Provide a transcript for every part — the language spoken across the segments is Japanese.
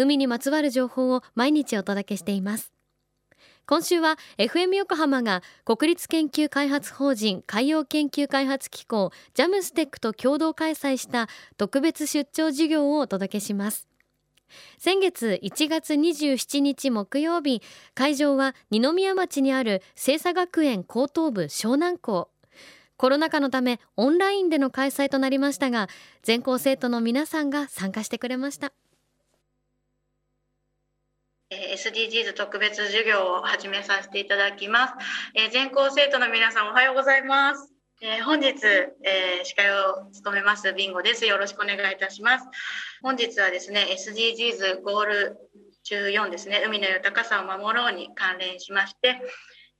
海にまつわる情報を毎日お届けしています。今週は FM 横浜が国立研究開発法人海洋研究開発機構ジャムステックと共同開催した特別出張授業をお届けします。先月1月27日木曜日会場は二宮町にある清佐学園高等部湘南校。コロナ禍のためオンラインでの開催となりましたが全校生徒の皆さんが参加してくれました。SDGs 特別授業を始めさせていただきます。えー、全校生徒の皆さんおはようございます。えー、本日、えー、司会を務めますビンゴです。よろしくお願いいたします。本日はですね、SDGs ゴール中4ですね、海の豊かさを守ろうに関連しまして、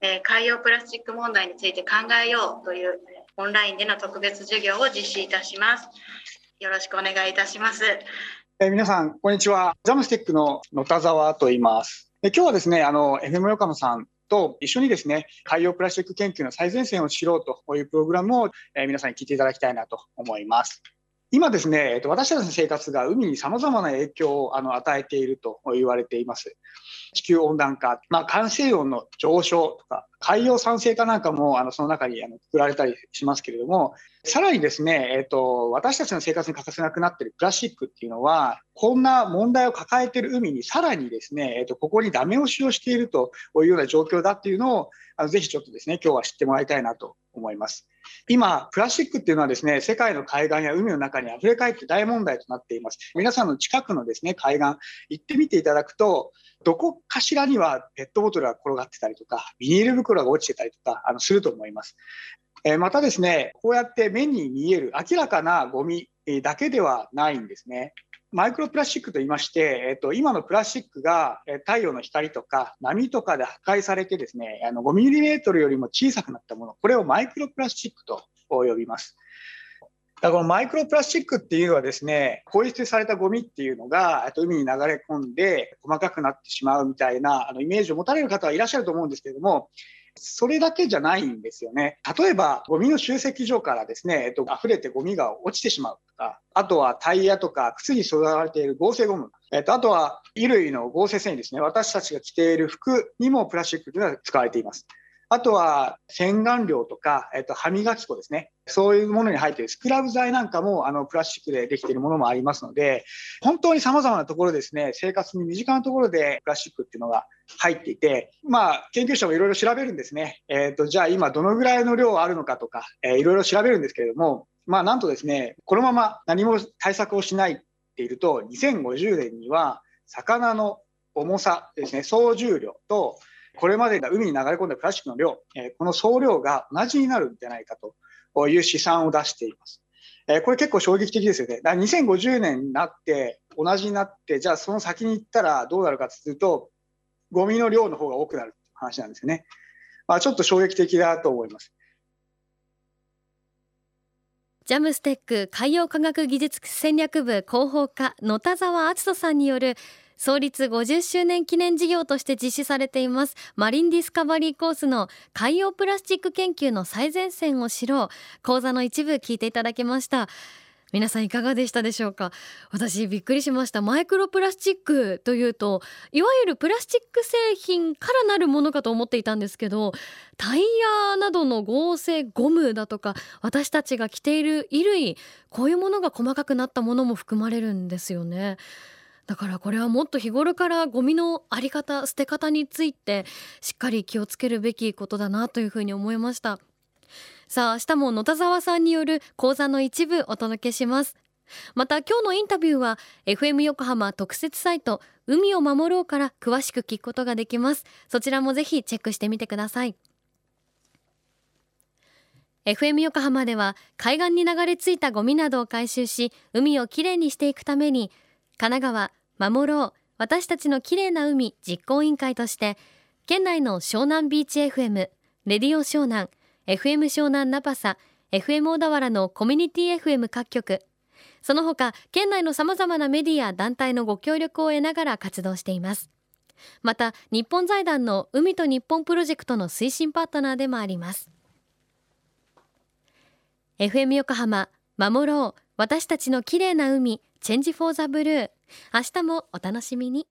えー、海洋プラスチック問題について考えようというオンラインでの特別授業を実施いたします。よろしくお願いいたします。えー、皆さん、こんにちは。ザムスティックの野田沢と言います。え今日はですね、あの、FM 横浜さんと一緒にですね、海洋プラスチック研究の最前線を知ろうというプログラムを、えー、皆さんに聞いていただきたいなと思います。今ですね、えっと、私たちの生活が海に様々な影響をあの与えていると言われています。地球温暖化、まあ、海水温の上昇とか、海洋酸性化なんかもあのその中にあの作られたりしますけれども、さらにですね、えっ、と、私たちの生活に欠かせなくなっているプラスチックっていうのは、こんな問題を抱えている海にさらにですね、えっ、と、ここにダメ押しをしているというような状況だっていうのを、あのぜひちょっとですね、今日は知ってもらいたいなと思います。今、プラスチックっていうのはですね、世界の海岸や海の中に溢れ返って大問題となっています。皆さんの近くのですね、海岸、行ってみていただくと、どこかしらにはペットボトルが転がってたりとか、ビニール袋が落ちてたりとか、あの、すると思います。えまたですね、こうやって目に見える明らかなゴミだけではないんですね。マイクロプラスチックと言いまして、えっと、今のプラスチックが太陽の光とか波とかで破壊されてですね、あの5ミリメートルよりも小さくなったもの、これをマイクロプラスチックと呼びます。だからこのマイクロプラスチックっていうのはですね、ポイ捨てされたゴミっていうのが海に流れ込んで細かくなってしまうみたいなあのイメージを持たれる方はいらっしゃると思うんですけれども、それだけじゃないんですよね。例えば、ゴミの集積所からですね、えっと、溢れてゴミが落ちてしまうとか、あとはタイヤとか靴に添われている合成ゴム、えっと、あとは衣類の合成繊維ですね。私たちが着ている服にもプラスチックというのは使われています。あとは洗顔料とか、えっと、歯磨き粉ですね。そういうものに入っているスクラブ剤なんかもあのプラスチックでできているものもありますので、本当に様々なところですね、生活に身近なところでプラスチックっていうのが入っていて、まあ、研究者もいろいろ調べるんですね。えっ、ー、と、じゃあ今どのぐらいの量あるのかとか、えー、いろいろ調べるんですけれども、まあ、なんとですね、このまま何も対策をしないっていると、2050年には魚の重さですね、総重量とこれまで海に流れ込んだプラスチックの量、えこの総量が同じになるんじゃないかという試算を出しています。えこれ結構衝撃的ですよね。だから2050年になって同じになって、じゃあその先に行ったらどうなるかというと、ゴミの量の方が多くなるって話なんですよね。まあ、ちょっと衝撃的だと思います。ジャムステック海洋科学技術戦略部広報課野田沢篤人さんによる創立50周年記念事業として実施されています。マリンディスカバリーコースの海洋プラスチック研究の最前線を知ろう。講座の一部聞いていただきました。皆さんいかがでしたでしょうか？私びっくりしました。マイクロプラスチックというといわゆるプラスチック製品からなるものかと思っていたんですけどタイヤなどの合成ゴムだとか私たちが着ている衣類こういうものが細かくなったものも含まれるんですよね。だからこれはもっと日頃からゴミのあり方捨て方についてしっかり気をつけるべきことだなというふうに思いました。さあ明日も野田沢さんによる講座の一部お届けします。また今日のインタビューは FM 横浜特設サイト海を守ろうから詳しく聞くことができます。そちらもぜひチェックしてみてください。FM 横浜では海岸に流れ着いたゴミなどを回収し海をきれいにしていくために神奈川守ろう私たちの綺麗な海実行委員会として県内の湘南ビーチ FM レディオ湘南 FM 湘南ナパサ FM 小田原のコミュニティ FM 各局。その他県内のさまざまなメディア団体のご協力を得ながら活動しています。また日本財団の海と日本プロジェクトの推進パートナーでもあります。FM 横浜守ろう。私たちの綺麗な海チェンジフォーザブルー。明日もお楽しみに。